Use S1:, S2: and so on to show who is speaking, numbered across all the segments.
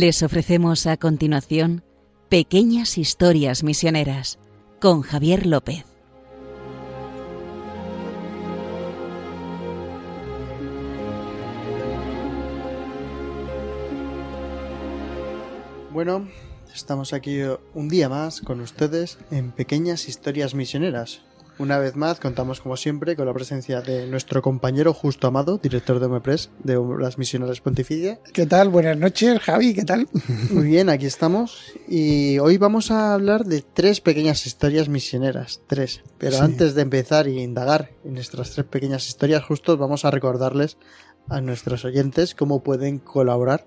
S1: Les ofrecemos a continuación Pequeñas Historias Misioneras con Javier López.
S2: Bueno, estamos aquí un día más con ustedes en Pequeñas Historias Misioneras. Una vez más, contamos como siempre con la presencia de nuestro compañero Justo Amado, director de OMEPRES de las Misioneras Pontificias.
S3: ¿Qué tal? Buenas noches, Javi, ¿qué tal?
S2: Muy bien, aquí estamos. Y hoy vamos a hablar de tres pequeñas historias misioneras. Tres. Pero
S3: Sí.
S2: antes de empezar y indagar en nuestras tres pequeñas historias, justo vamos a recordarles a nuestros oyentes cómo pueden colaborar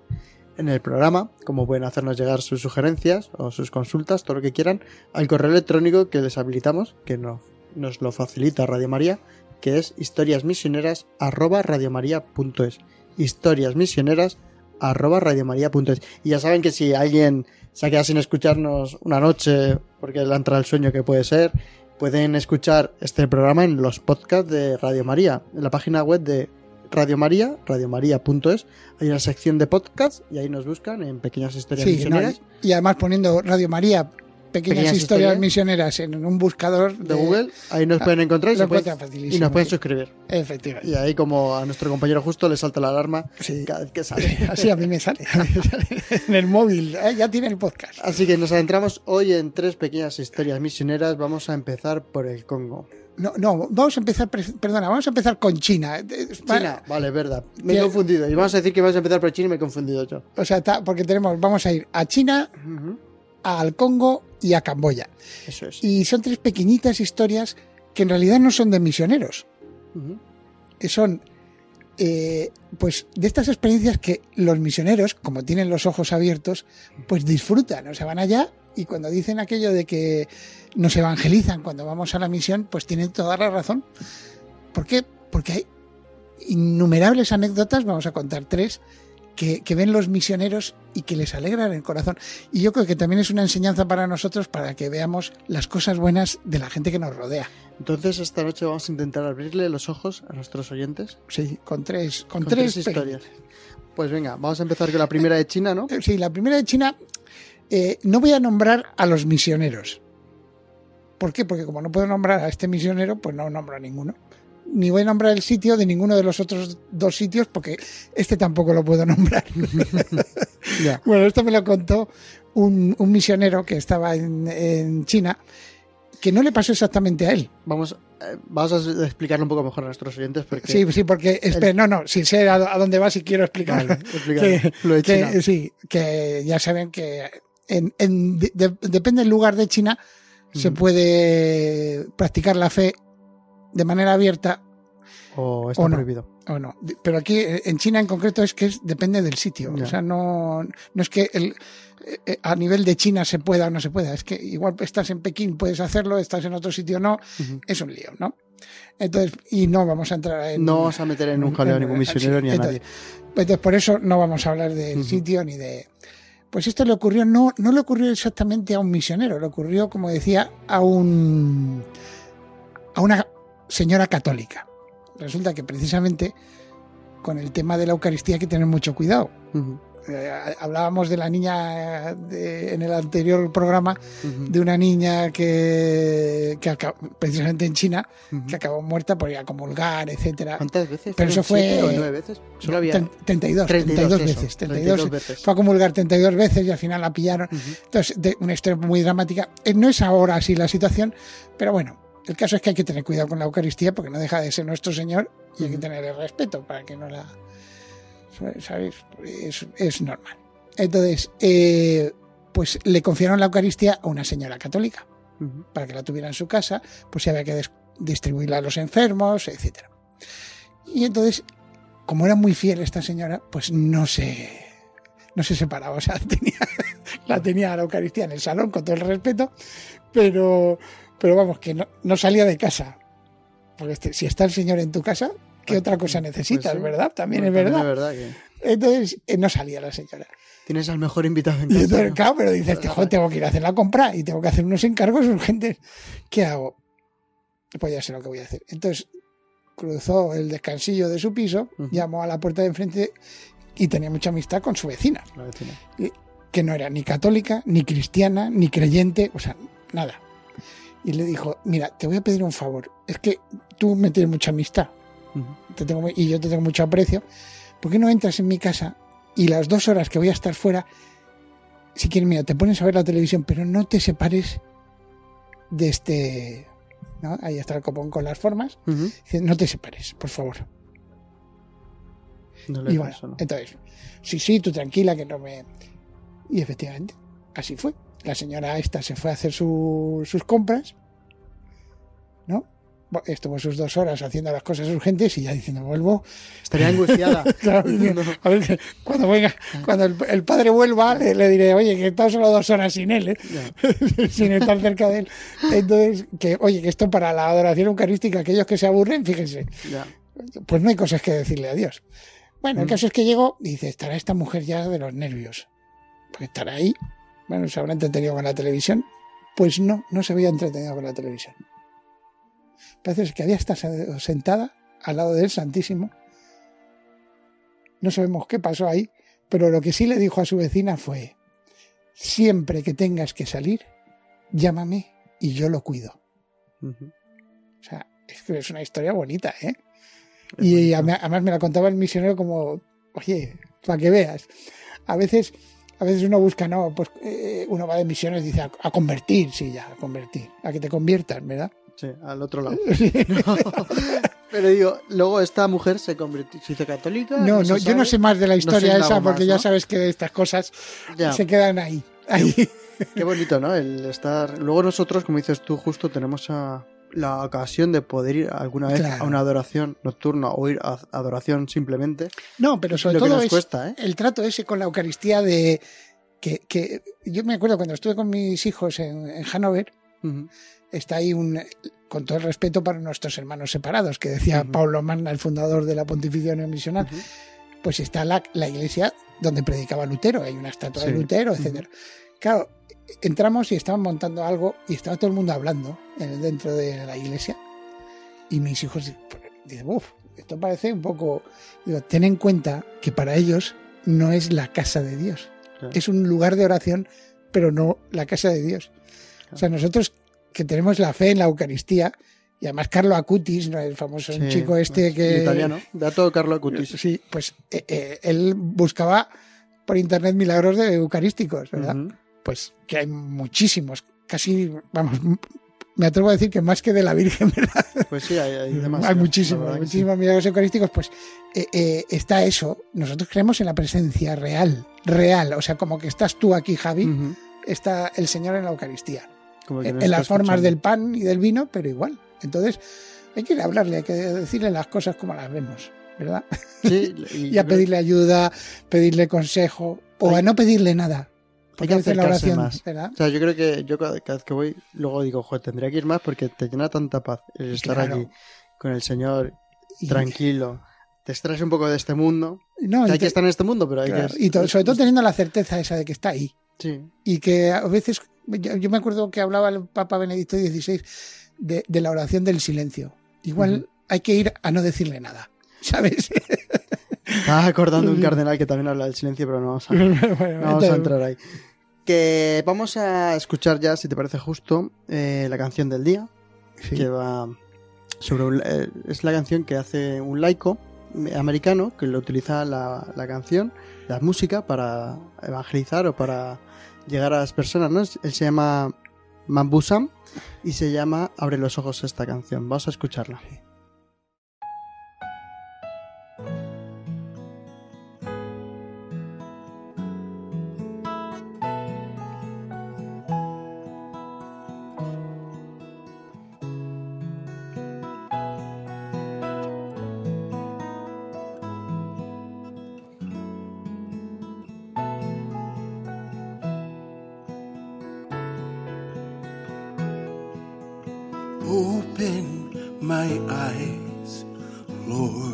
S2: en el programa, cómo pueden hacernos llegar sus sugerencias o sus consultas, todo lo que quieran, al correo electrónico que les habilitamos, que no, nos lo facilita Radio María, que es historiasmisioneras arroba radiomaria.es. Historiasmisioneras arroba radiomaria.es. Y ya saben que si alguien se ha quedado sin escucharnos una noche porque le ha entrado el sueño que puede ser, pueden escuchar este programa en los podcasts de Radio María, en la página web de Radio María, radiomaria.es. Hay una sección de podcasts y ahí nos buscan en pequeñas historias
S3: Sí, no,
S2: misioneras
S3: y, y además poniendo Radio María, pequeñas,
S2: Pequeñas
S3: historias,
S2: historias.
S3: misioneras en un buscador
S2: de Google. Ahí nos
S3: Ah,
S2: pueden encontrar y, se pueden- nos pueden suscribir.
S3: Efectivamente.
S2: Y ahí como a nuestro compañero justo le salta la alarma
S3: Sí.
S2: cada vez que sale.
S3: Así a mí me sale. a mí me sale. en el móvil, ¿eh? ya tiene el podcast.
S2: Así que nos adentramos hoy en tres pequeñas historias misioneras. Vamos a empezar por el Congo.
S3: No, no, vamos a empezar, perdona, vamos a empezar con China. Eh, va-
S2: China, vale, verdad. Me he confundido. Y vamos a decir que vamos a empezar por China y me he confundido yo.
S3: O sea, porque tenemos, vamos a ir a China, al Congo y a Camboya.
S2: Eso es.
S3: Y son tres pequeñitas historias que en realidad no son de misioneros. Que son eh, pues de estas experiencias que los misioneros, como tienen los ojos abiertos, pues disfrutan, o sea, van allá y cuando dicen aquello de que nos evangelizan cuando vamos a la misión, pues tienen toda la razón. ¿Por qué? Porque hay innumerables anécdotas, vamos a contar tres, que, que ven los misioneros y que les alegran el corazón. Y yo creo que también es una enseñanza para nosotros para que veamos las cosas buenas de la gente que nos rodea.
S2: Entonces esta noche vamos a intentar abrirle los ojos a nuestros oyentes
S3: Sí, con tres, con,
S2: con
S3: tres,
S2: historias. Pues venga, vamos a empezar con la primera de China, ¿no?
S3: Eh, Sí, la primera de China, eh, no voy a nombrar a los misioneros. ¿Por qué? Porque como no puedo nombrar a este misionero, pues no nombro a ninguno. Ni voy a nombrar el sitio de ninguno de los otros dos sitios, porque este tampoco lo puedo nombrar. Bueno, esto me lo contó un, un misionero que estaba en, en China, que no le pasó exactamente a él.
S2: Vamos, eh, vamos a explicarlo un poco mejor a nuestros oyentes porque...
S3: Sí, sí, porque, espera, no, no, si sé a, a dónde vas y quiero explicarlo.
S2: Vale,
S3: que,
S2: Lo de
S3: que- sí, que ya saben que en, en- de- de- depende del lugar de China, se puede practicar la fe de manera abierta
S2: O está
S3: o no.
S2: prohibido.
S3: o no. Pero aquí eh, en China en concreto es que es, depende del sitio.
S2: Ya.
S3: O sea, no, no es que el, eh, eh, a nivel de China se pueda o no se pueda. Es que igual estás en Pekín, puedes hacerlo, estás en otro sitio, no. Es un lío, ¿no? Entonces, y no vamos a entrar en.
S2: No vamos a meter en un jaleo a ningún misionero
S3: sí,
S2: ni a
S3: entonces,
S2: nadie.
S3: entonces, por eso no vamos a hablar del sitio ni de. Pues esto le ocurrió, no, no le ocurrió exactamente a un misionero, le ocurrió, como decía, a un. a una señora católica. Resulta que precisamente con el tema de la Eucaristía hay que tener mucho cuidado. Eh, hablábamos de la niña de- en el anterior programa, de una niña que, que acabó- precisamente en China, que acabó muerta por ir a comulgar, etcétera.
S2: ¿Cuántas veces?
S3: Pero eso
S2: ¿Fueron
S3: fue-
S2: o nueve veces? Solo había...
S3: Ten- 32,
S2: 32,
S3: 32
S2: eso,
S3: veces. 32,
S2: 32 veces.
S3: Fue a comulgar 32 veces y al final la pillaron. Entonces, de una historia muy dramática. Eh, No es ahora así la situación, pero bueno, el caso es que hay que tener cuidado con la Eucaristía porque no deja de ser nuestro Señor y hay que
S2: Ujú.
S3: tenerle respeto para que no la. ¿Sabes? Es, es normal. Entonces, eh, pues le confiaron la Eucaristía a una señora católica para que la tuviera en su casa, pues si había que distribuirla a los enfermos, etcétera. Y entonces, como era muy fiel esta señora, pues no se no se separaba, o sea, tenía, la tenía a la Eucaristía en el salón con todo el respeto, pero pero vamos que no, no salía de casa. Porque este- si está el Señor en tu casa, ¿qué otra cosa necesitas,
S2: Pues sí.
S3: verdad? También
S2: Bueno,
S3: es verdad.
S2: es verdad que
S3: Entonces, eh, no salía la señora.
S2: tienes al mejor invitado en
S3: Y
S2: casa.
S3: entonces,
S2: ¿no?
S3: claro, pero dices, "Joder, tengo que ir a hacer la compra y tengo que hacer unos encargos urgentes. ¿Qué hago? Pues ya sé lo que voy a hacer. Entonces, cruzó el descansillo de su piso, llamó a la puerta de enfrente y tenía mucha amistad con su vecina,
S2: La vecina.
S3: que no era ni católica, ni cristiana, ni creyente, o sea, nada. Y le dijo, mira, te voy a pedir un favor, es que tú me tienes mucha amistad te tengo, y yo te tengo mucho aprecio, ¿por qué no entras en mi casa y las dos horas que voy a estar fuera, si quieres, mira, te pones a ver la televisión, pero no te separes de este... ¿no? Ahí está el copón con las formas. Dice, no te separes, por favor.
S2: No le
S3: Y bueno,
S2: paso, ¿no?
S3: entonces, sí, sí, tú tranquila, que no me... Y efectivamente, así fue. La señora esta se fue a hacer su- sus compras, ¿no? Estuvo sus dos horas haciendo las cosas urgentes y ya diciendo, vuelvo.
S2: Estaría angustiada.
S3: Claro,
S2: No.
S3: a ver, que cuando venga, cuando el, el padre vuelva, le, le diré, oye, que he estado solo dos horas sin él, ¿eh? Sin estar cerca de él. Entonces, que, oye, que esto para la adoración eucarística, aquellos que se aburren, fíjense,
S2: Ya.
S3: pues no hay cosas que decirle a Dios. Bueno, el
S2: Mm.
S3: caso es que llegó y dice, estará esta mujer ya de los nervios. Porque estará ahí. Bueno, se habrá entretenido con la televisión. Pues no, no se había entretenido con la televisión. Parece que había estado sentada al lado del Santísimo. No sabemos qué pasó ahí, pero lo que sí le dijo a su vecina fue, siempre que tengas que salir, llámame y yo lo cuido. O sea, es que es una historia bonita, ¿eh?
S2: Es
S3: Y
S2: bonito.
S3: además me la contaba el misionero como, oye, para que veas. A veces, a veces uno busca, no, pues eh, uno va de misiones y dice a, a convertir, sí, ya, a convertir, a que te conviertas, ¿verdad?
S2: Sí, al otro lado.
S3: Sí.
S2: Pero digo, luego esta mujer se convirtió, se hizo católica.
S3: No, no, yo no sé más de la historia esa porque
S2: más,
S3: ya sabes que estas cosas
S2: Ya.
S3: se quedan ahí. ahí.
S2: Qué bonito, ¿no? El estar. Luego nosotros, como dices tú, justo tenemos a- la ocasión de poder ir alguna vez
S3: Claro.
S2: a una adoración nocturna o ir a adoración simplemente.
S3: No, pero sobre
S2: Lo que
S3: todo es
S2: cuesta, ¿eh?
S3: el trato ese con la Eucaristía de que, que yo me acuerdo cuando estuve con mis hijos en, en Hannover,
S2: Ujú.
S3: está ahí un con todo el respeto para nuestros hermanos separados, que decía
S2: Ujú.
S3: Paulo Magna, el fundador de la Pontificia Neomisional,
S2: Ujú.
S3: pues está la, la iglesia donde predicaba Lutero, hay una estatua de. Lutero, etcétera. Claro, entramos y estaban montando algo y estaba todo el mundo hablando en- dentro de la iglesia y mis hijos dicen, uff, esto parece un poco... Digo, ten en cuenta que para ellos no es la casa de Dios,
S2: Claro.
S3: es un lugar de oración, pero no la casa de Dios. O sea, nosotros que tenemos la fe en la Eucaristía, y además Carlo Acutis, ¿no? el famoso
S2: Sí,
S3: chico este
S2: el
S3: que...
S2: italiano. Beato Carlo Acutis.
S3: Sí, pues eh, eh, él buscaba por internet milagros de eucarísticos, ¿verdad?
S2: Ujú.
S3: Pues que hay muchísimos, casi, vamos, me atrevo a decir que más que de la Virgen, ¿verdad?
S2: Pues sí, hay, hay
S3: muchísimos,
S2: sí.
S3: muchísimos milagros eucarísticos, pues eh, eh, está eso. Nosotros creemos en la presencia real, real, o sea, como que estás tú aquí, Javi, está el Señor en la Eucaristía
S2: Como que
S3: en las formas
S2: escuchando.
S3: del pan y del vino, pero igual. Entonces, hay que hablarle, hay que decirle las cosas como las vemos, ¿verdad?
S2: Sí, y
S3: a pedirle ayuda, pedirle consejo, o
S2: Hay-
S3: a no pedirle nada.
S2: Hay
S3: Porque veces la
S2: acercarse
S3: oración,
S2: más.
S3: ¿verdad?
S2: O sea, yo creo que yo cada, vez que voy, luego digo, joder, tendría que ir más porque te llena tanta paz el estar
S3: Claro.
S2: allí con el Señor
S3: Y-
S2: tranquilo. Te extraes un poco de este mundo.
S3: No,
S2: Que
S3: y
S2: hay que estar en este mundo, pero hay
S3: claro,
S2: que.
S3: y sobre todo teniendo la certeza esa de que está ahí.
S2: Sí,
S3: Y que a veces, yo, yo me acuerdo que hablaba el Papa Benedicto XVI de, de la oración del silencio. Igual hay que ir a no decirle nada, ¿sabes?
S2: estaba acordando un cardenal que también habla del silencio, pero no vamos a,
S3: Bueno,
S2: no vamos a
S3: entonces-
S2: entrar ahí. Que vamos a escuchar ya, si te parece justo, eh, la canción del día,
S3: sí.
S2: que va sobre un- eh, es la canción que hace un laico americano que lo utiliza la, la canción, la música para evangelizar o para llegar a las personas, ¿no? Él se llama Mambusam y se llama Abre los ojos esta canción. Vamos a escucharla.
S4: Open my eyes, Lord.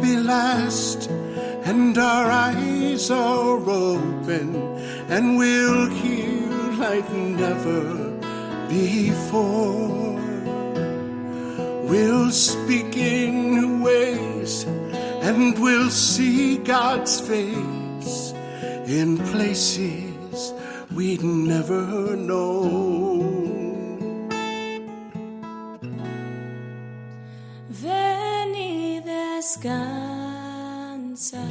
S4: Be last, and our eyes are open, and we'll hear like never before. We'll speak in new ways, and we'll see God's face in places we'd never known.
S5: Descansa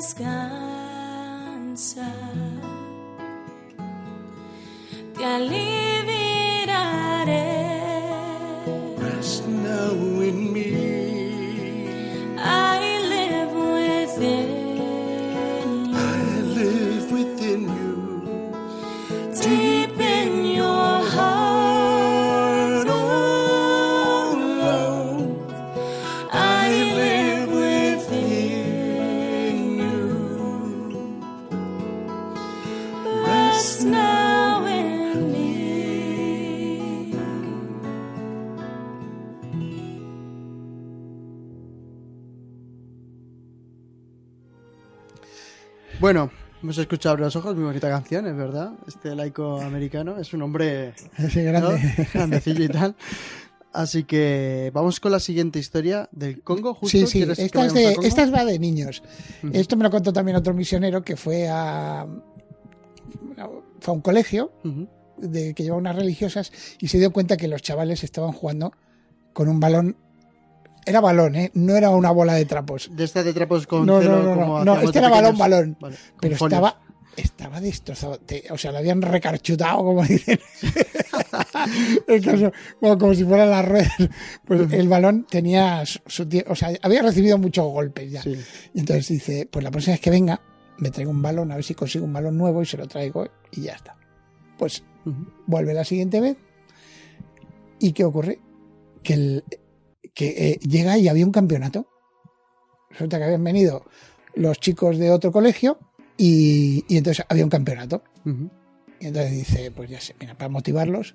S5: descansa. Te
S2: hemos escuchado Abre los ojos, muy bonita canción, es verdad. Este laico americano es un hombre
S3: grande.
S2: grandecillo y tal. Así que vamos con la siguiente historia del Congo. Justo,
S3: Sí, sí,
S2: ¿Quieres que
S3: esta, es de,
S2: al Congo?
S3: esta es va de niños. Esto me lo contó también otro misionero que fue a, fue a un colegio de, que llevaba unas religiosas y se dio cuenta que los chavales estaban jugando con un balón. Era balón, ¿eh? no era una bola de trapos.
S2: De esta de trapos con
S3: No,
S2: celo,
S3: no, no,
S2: como
S3: no, este era balón, balón.
S2: Vale,
S3: Pero
S2: folios.
S3: estaba, estaba destrozado. Te- o sea, lo habían recarchutado, como dicen. El caso, como, como si fueran las ruedas. Pues el balón tenía su, su O sea, había recibido muchos golpes ya.
S2: Sí.
S3: Y entonces dice, pues la próxima vez que venga, me traigo un balón, a ver si consigo un balón nuevo y se lo traigo y ya está. Pues vuelve la siguiente vez. ¿Y qué ocurre? Que, el- que eh, llega y había un campeonato. Resulta que habían venido los chicos de otro colegio y, y entonces había un campeonato. Y entonces dice, pues ya sé, mira, para motivarlos,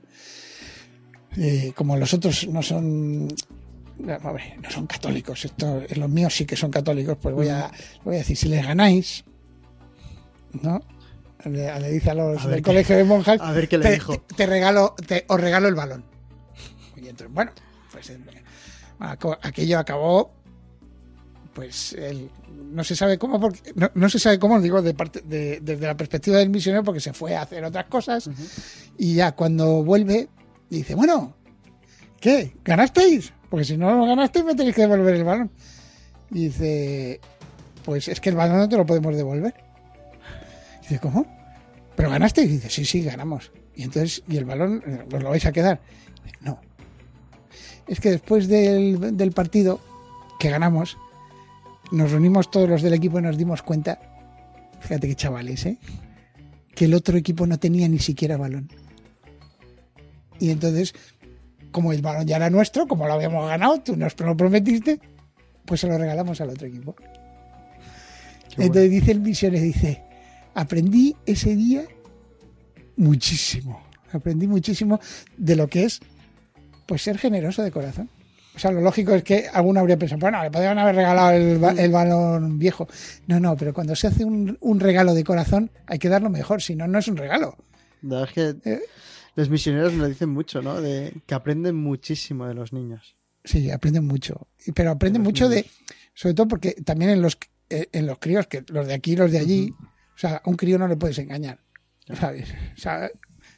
S3: eh, como los otros no son, no, hombre, no son católicos, esto, los míos sí que son católicos, pues voy a, voy a decir, si les ganáis, ¿no? Le, le dice a los
S2: A
S3: del
S2: qué-
S3: colegio de monjas,
S2: a ver qué le
S3: te,
S2: dijo.
S3: te- te regalo, te, os regalo el balón. Y entonces, bueno, pues eh, aquello acabó pues él no se sabe cómo porque no, no se sabe cómo digo de parte de- desde la perspectiva del misionero porque se fue a hacer otras cosas y ya cuando vuelve dice bueno qué ganasteis porque si no lo ganasteis me tenéis que devolver el balón y dice pues es que el balón no te lo podemos devolver y dice cómo pero ganasteis y dice sí sí ganamos y entonces y el balón eh, os lo vais a quedar Y dice, no es que después del, del partido que ganamos nos reunimos todos los del equipo y nos dimos cuenta, fíjate qué chavales, ¿eh? que el otro equipo no tenía ni siquiera balón. Y entonces, como el balón ya era nuestro, como lo habíamos ganado, tú nos lo prometiste, pues se lo regalamos al otro equipo. Entonces dice el misionero, dice, aprendí ese día muchísimo, aprendí muchísimo de lo que es pues ser generoso de corazón. O sea, lo lógico es que alguno habría pensado, bueno, le podrían haber regalado el, ba- el balón viejo. No, no, pero cuando se hace un, un regalo de corazón hay que darlo mejor, si no, no es un regalo.
S2: La verdad es que
S3: Eh.
S2: los misioneros nos dicen mucho, ¿no? De que aprenden muchísimo de los niños.
S3: Sí, aprenden mucho. Pero aprenden mucho de, sobre todo porque también en los, eh, en los críos, que los de aquí y los de allí, o sea, a un crío no le puedes engañar. ¿Sabes? O sea,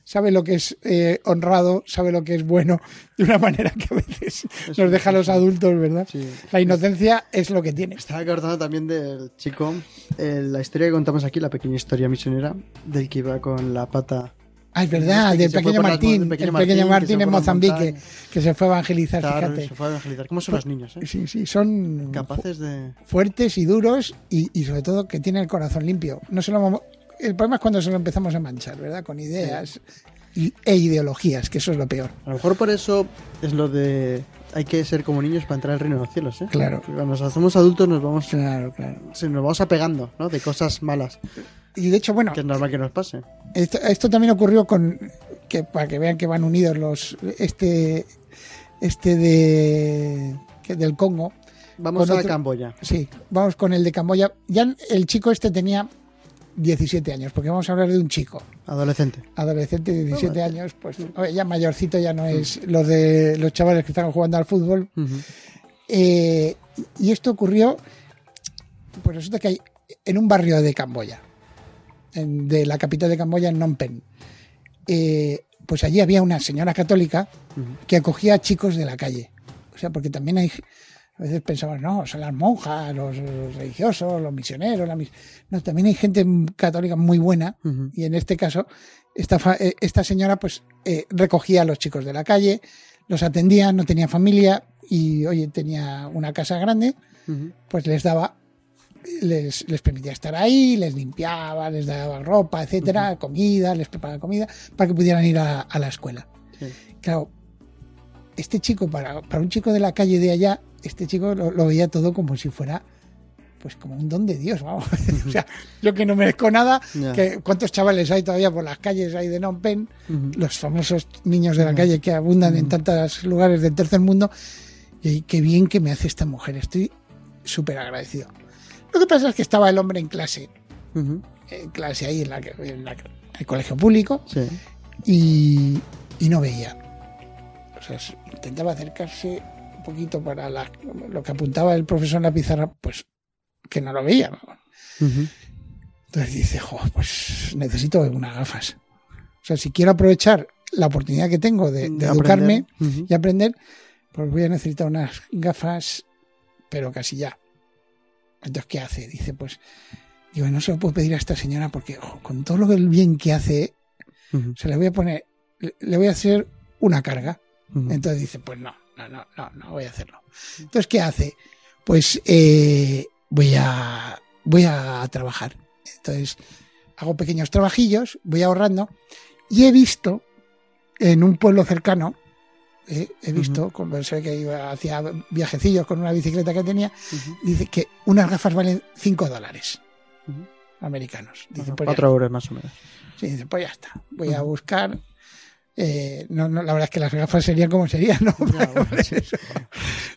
S3: sabe lo que es eh, honrado, sabe lo que es bueno, de una manera que a veces nos deja a los adultos, ¿verdad?
S2: Sí.
S3: La inocencia es lo que tiene.
S2: Estaba acordando también del chico, eh, la historia que contamos aquí, la pequeña historia misionera, del que iba con la pata.
S3: Ah, es verdad,
S2: Este que
S3: del pequeño Martín,
S2: pequeño
S3: el
S2: Martín,
S3: pequeño
S2: que
S3: Martín en Mozambique, que se fue a evangelizar,
S2: Claro,
S3: fíjate.
S2: se fue a evangelizar. ¿Cómo son los niños, eh?
S3: Sí, sí, son
S2: Capaces de...
S3: fuertes y duros y, y sobre todo que tienen el corazón limpio. No se lo vamos- el problema es cuando se lo empezamos a manchar, ¿verdad? Con ideas y- e ideologías, que eso es lo peor.
S2: A lo mejor por eso es lo de... Hay que ser como niños para entrar al reino de los cielos, ¿eh?
S3: Claro.
S2: Cuando nos hacemos adultos nos vamos,
S3: Claro, claro.
S2: se nos vamos apegando, ¿no? De cosas malas,
S3: Y de hecho, bueno,
S2: que es normal que nos pase.
S3: esto, esto también ocurrió con que para que vean que van unidos los este este de que del Congo.
S2: Vamos
S3: Con
S2: a
S3: otro-
S2: Camboya.
S3: Sí, vamos con el de Camboya. Ya el chico este tenía 17 años, porque vamos a hablar de un chico.
S2: Adolescente.
S3: adolescente de 17
S2: Oh,
S3: años, pues oye, ya mayorcito ya no es los de los chavales que están jugando al fútbol. Eh, y esto ocurrió, pues resulta que hay en un barrio de Camboya, en- de la capital de Camboya, en Phnom Penh. Eh, pues allí había una señora católica que acogía a chicos de la calle. O sea, porque también hay, a veces pensamos, no, son las monjas, los, los religiosos, los misioneros, la mis- no, también hay gente católica muy buena y en este caso esta, eh, esta señora pues eh, recogía a los chicos de la calle, los atendía, no tenía familia y oye, tenía una casa grande, pues les daba, les, les permitía estar ahí, les limpiaba, les daba ropa, etcétera, comida, les preparaba comida para que pudieran ir a, a la escuela.
S2: Sí.
S3: Claro, este chico, para, para un chico de la calle de allá, este chico lo, lo veía todo como si fuera pues como un don de Dios, vamos. o sea, yo que no merezco nada,
S2: Ya.
S3: que cuántos chavales hay todavía por las calles ahí de Phnom Penh,
S2: Ujú.
S3: los famosos niños de la calle que abundan en tantos lugares del tercer mundo, y qué bien que me hace esta mujer, estoy súper agradecido. Lo que pasa es que estaba el hombre en clase, en clase ahí en, la, en la- el colegio público,
S2: Sí.
S3: y, y no veía. O sea, intentaba acercarse poquito para la- lo que apuntaba el profesor en la pizarra, pues que no lo veía. Entonces dice, jo, pues necesito unas gafas. O sea, si quiero aprovechar la oportunidad que tengo de, de
S2: De
S3: educarme y aprender, pues voy a necesitar unas gafas, pero casi ya. Entonces, ¿qué hace? Dice, pues, digo, no se lo puedo pedir a esta señora porque jo, con todo lo del bien que hace, se le voy a poner, le- le voy a hacer una carga. Entonces dice, pues no, no, no, no, no voy a hacerlo. Entonces, ¿qué hace? Pues eh, voy a voy a trabajar. Entonces, hago pequeños trabajillos, voy ahorrando, y he visto en un pueblo cercano, eh, he visto, como se ve que iba hacía viajecillos con una bicicleta que tenía, dice que unas gafas valen 5 dólares americanos. Dice,
S2: Bueno,
S3: pues ya
S2: Cuatro euros más o menos.
S3: Sí, dice, pues ya está. Voy a buscar. Eh, no, no, la verdad es que las gafas serían como serían, ¿no?
S2: Ya, bueno, sí.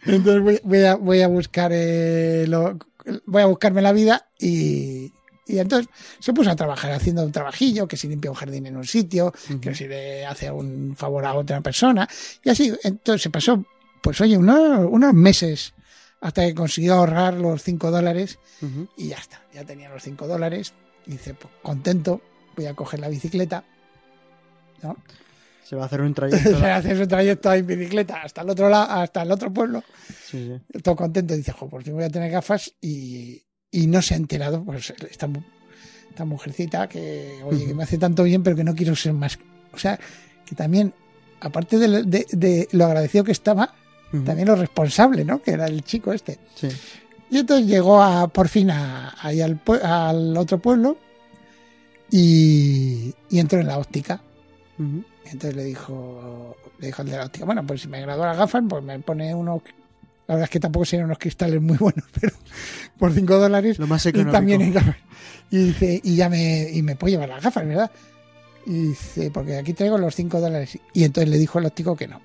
S3: Entonces voy, voy a, voy a buscar eh, lo- voy a buscarme la vida y, y entonces se puso a trabajar haciendo un trabajillo, que si limpia un jardín en un sitio, que si le hace un favor a otra persona, y así, entonces se pasó, pues oye, unos, unos meses hasta que consiguió ahorrar los 5 dólares y ya está, ya tenía los 5 dólares, y dice, pues contento, voy a coger la bicicleta, ¿no?
S2: Se va a hacer un trayecto.
S3: Se hace su trayecto en bicicleta hasta el otro lado, hasta el otro pueblo,
S2: Sí, sí.
S3: todo contento, dice, jo, por fin voy a tener gafas y, y no se ha enterado, pues esta, esta mujercita que, oye, que me hace tanto bien, pero que no quiero ser más. O sea, que también, aparte de, lo- de- de lo agradecido que estaba, también lo responsable, ¿no? Que era el chico este.
S2: Sí.
S3: Y entonces llegó a, por fin a- ahí al, al otro pueblo y, y entró en la óptica.
S2: Ujú.
S3: Entonces le dijo, le dijo el de la óptica, bueno, pues si me gradúo las gafas, pues me pone unos... La verdad es que tampoco serían unos cristales muy buenos, pero por 5 dólares
S2: Lo más
S3: y
S2: económico.
S3: también en gafas. Y dice, y ya me, y me puedo llevar las gafas, ¿verdad? Y dice, porque aquí traigo los 5 dólares. Y entonces le dijo al óptico que no.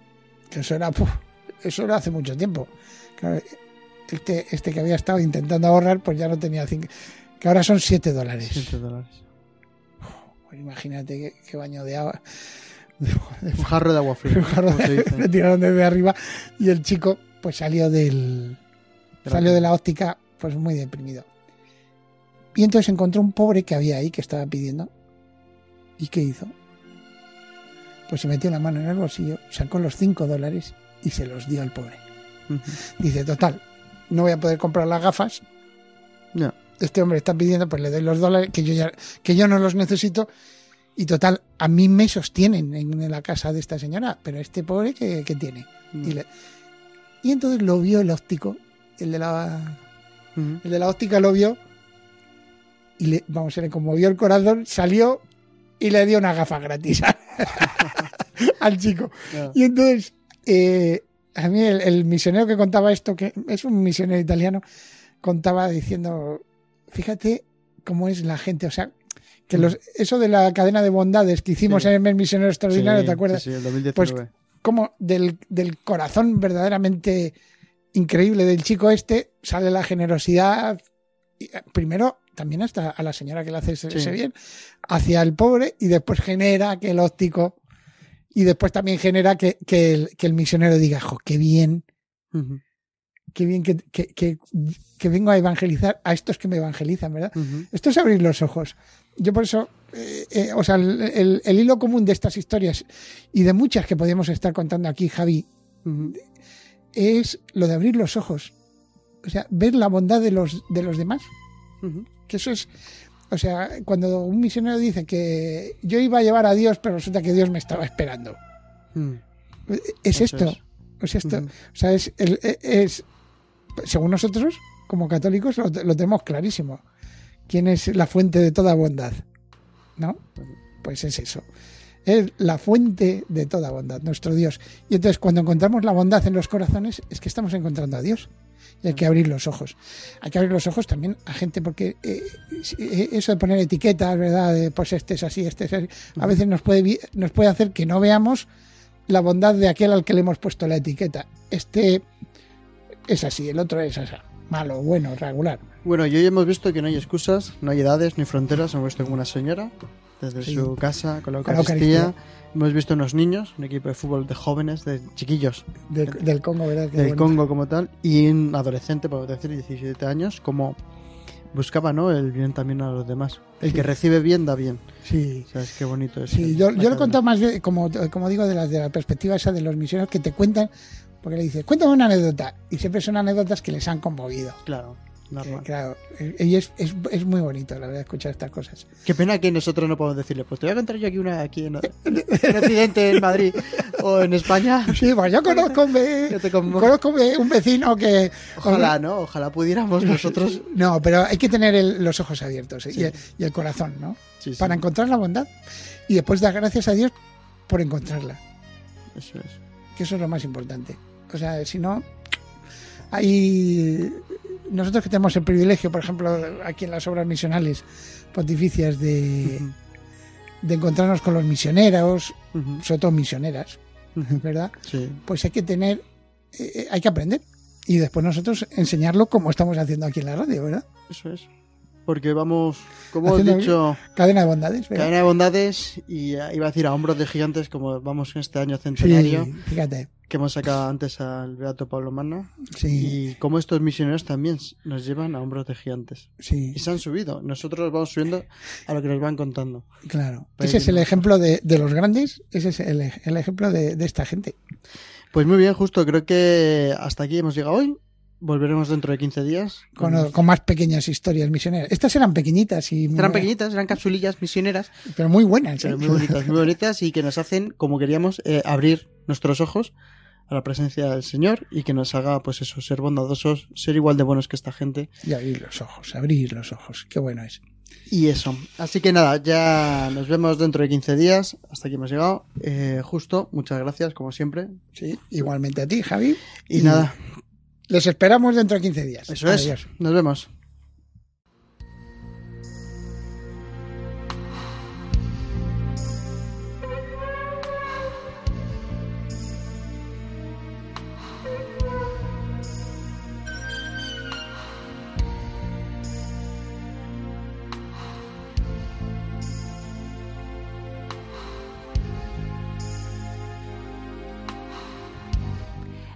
S3: Que eso era puf, eso era hace mucho tiempo. Claro, este, este que había estado intentando ahorrar, pues ya no tenía cinco, que ahora son 7 dólares.
S2: 7 dólares.
S3: Pues imagínate qué, qué baño de agua.
S2: Un jarro de agua fría.
S3: Le tiraron desde arriba y el chico pues salió del
S2: De la
S3: salió de la óptica pues muy deprimido. Y entonces encontró un pobre que había ahí que estaba pidiendo. ¿Y qué hizo? Pues se metió la mano en el bolsillo, sacó los 5 dólares y se los dio al pobre. Dice, total, no voy a poder comprar las gafas.
S2: Ya.
S3: Este hombre está pidiendo, pues le doy los dólares, que yo ya, que yo no los necesito. Y total, a mí me sostienen en la casa de esta señora, pero este pobre que, tiene. Y, le- y entonces lo vio el óptico, el de la,
S2: Ujú.
S3: el de la óptica lo vio y le, vamos, se le conmovió el corazón, salió y le dio una gafa gratis al chico. Y entonces, eh, a mí el, el misionero que contaba esto, que es un misionero italiano, contaba diciendo, fíjate cómo es la gente, o sea, que los, eso de la cadena de bondades que hicimos
S2: Sí.
S3: en el misionero extraordinario,
S2: Sí,
S3: ¿te acuerdas?
S2: Sí, el 2019.
S3: Pues, como del, del corazón verdaderamente increíble del chico este sale la generosidad, eh, primero también hasta a la señora que le hace ese, bien, hacia el pobre y después genera que el óptico y después también genera que, que el, que el misionero diga, jo, qué bien. Qué bien que, que, que, que vengo a evangelizar a estos que me evangelizan, ¿verdad?
S2: Ujú.
S3: Esto es abrir los ojos. Yo por eso, eh, eh, o sea, el, el- el hilo común de estas historias y de muchas que podemos estar contando aquí, Javi, es lo de abrir los ojos. O sea, ver la bondad de los, de los demás. Que eso es, o sea, cuando un misionero dice que yo iba a llevar a Dios, pero resulta que Dios me estaba esperando.
S2: Ujú.
S3: Es esto.
S2: es.
S3: Es esto. O sea, es, el- es, según nosotros, como católicos, lo, lo tenemos clarísimo. ¿Quién es la fuente de toda bondad? ¿No? Pues es eso. Es la fuente de toda bondad, nuestro Dios. Y entonces, cuando encontramos la bondad en los corazones, es que estamos encontrando a Dios. Y hay que abrir los ojos. Hay que abrir los ojos también a gente, porque eh, eh, eso de poner etiquetas, ¿verdad? De, pues este es así, este es así, a veces nos puede, nos puede hacer que no veamos la bondad de aquel al que le hemos puesto la etiqueta. Este es así, el otro es así. Malo, bueno, regular.
S2: Bueno, y hoy hemos visto que no hay excusas, no hay edades ni fronteras. Hemos visto como una señora desde
S3: Sí.
S2: su casa con la Eucaristía. Hemos visto unos niños, un equipo de fútbol de jóvenes, de chiquillos
S3: Del, del Congo, ¿verdad? Qué
S2: del. Congo como tal, y un adolescente, podemos decir, 17 años, como buscaba ¿no? el bien también a los demás. El
S3: Sí.
S2: que recibe bien da bien.
S3: Sí.
S2: O sea, es que bonito es.
S3: Sí, yo, yo lo he contado más bien, como, como digo, de la, de la perspectiva esa de los misioneros que te cuentan, porque le dices, cuéntame una anécdota, y siempre son anécdotas que les han conmovido.
S2: Claro,
S3: Que,
S2: normal.
S3: claro, eh, y es, es, es muy bonito, la verdad, escuchar estas cosas.
S2: Qué pena que nosotros no podemos decirle, pues te voy a contar yo aquí una aquí en, en Occidente, en Madrid o en España.
S3: Sí, pues yo conozco,
S2: te conmo-
S3: conozco un ve- un vecino que...
S2: Ojalá, ¿no? Ojalá pudiéramos nosotros.
S3: No, pero hay que tener el- los ojos abiertos eh,
S2: Sí.
S3: y, el, y el corazón, ¿no?
S2: Sí, sí,
S3: Para encontrar la bondad y después dar gracias a Dios por encontrarla,
S2: eso es.
S3: que eso es lo más importante. O sea, si no, hay... Nosotros que tenemos el privilegio, por ejemplo, aquí en las obras misionales pontificias de, de encontrarnos con los misioneros,
S2: ujú,
S3: sobre todo misioneras. ¿verdad?
S2: Sí,
S3: Pues hay que tener, eh, hay que aprender y después nosotros enseñarlo como estamos haciendo aquí en la radio, ¿verdad?
S2: eso es. Porque vamos, como he dicho,
S3: Cadena de bondades, ¿verdad?
S2: cadena de bondades y eh, iba a decir a hombros de gigantes, como vamos en este año
S3: Sí,
S2: centenario,
S3: fíjate.
S2: Que hemos sacado antes al Beato Pablo Manna,
S3: Sí,
S2: y como estos misioneros también nos llevan a hombros de gigantes.
S3: sí,
S2: Y se han subido. Nosotros vamos subiendo a lo que nos van contando.
S3: claro. Ese es el ejemplo de, de los grandes, ese es el, el ejemplo de, de esta gente.
S2: Pues muy bien, justo. Creo que hasta aquí hemos llegado hoy. Volveremos dentro de 15 días.
S3: Con, con más pequeñas historias misioneras. Estas eran pequeñitas y
S2: Eran pequeñitas, eran capsulillas misioneras,
S3: pero muy buenas.
S2: pero
S3: ¿eh?
S2: muy bonitas, muy bonitas y que nos hacen, como queríamos, eh, abrir nuestros ojos a la presencia del Señor y que nos haga, pues eso, ser bondadosos, ser igual de buenos que esta gente
S3: Y abrir los ojos, abrir los ojos. Qué bueno es.
S2: y eso. Así que nada, ya nos vemos dentro de 15 días. Hasta aquí hemos llegado. Eh, justo, muchas gracias, como siempre.
S3: Sí, igualmente a ti, Javi.
S2: Y, nada,
S3: Les esperamos dentro de 15 días.
S2: eso es. Nos vemos.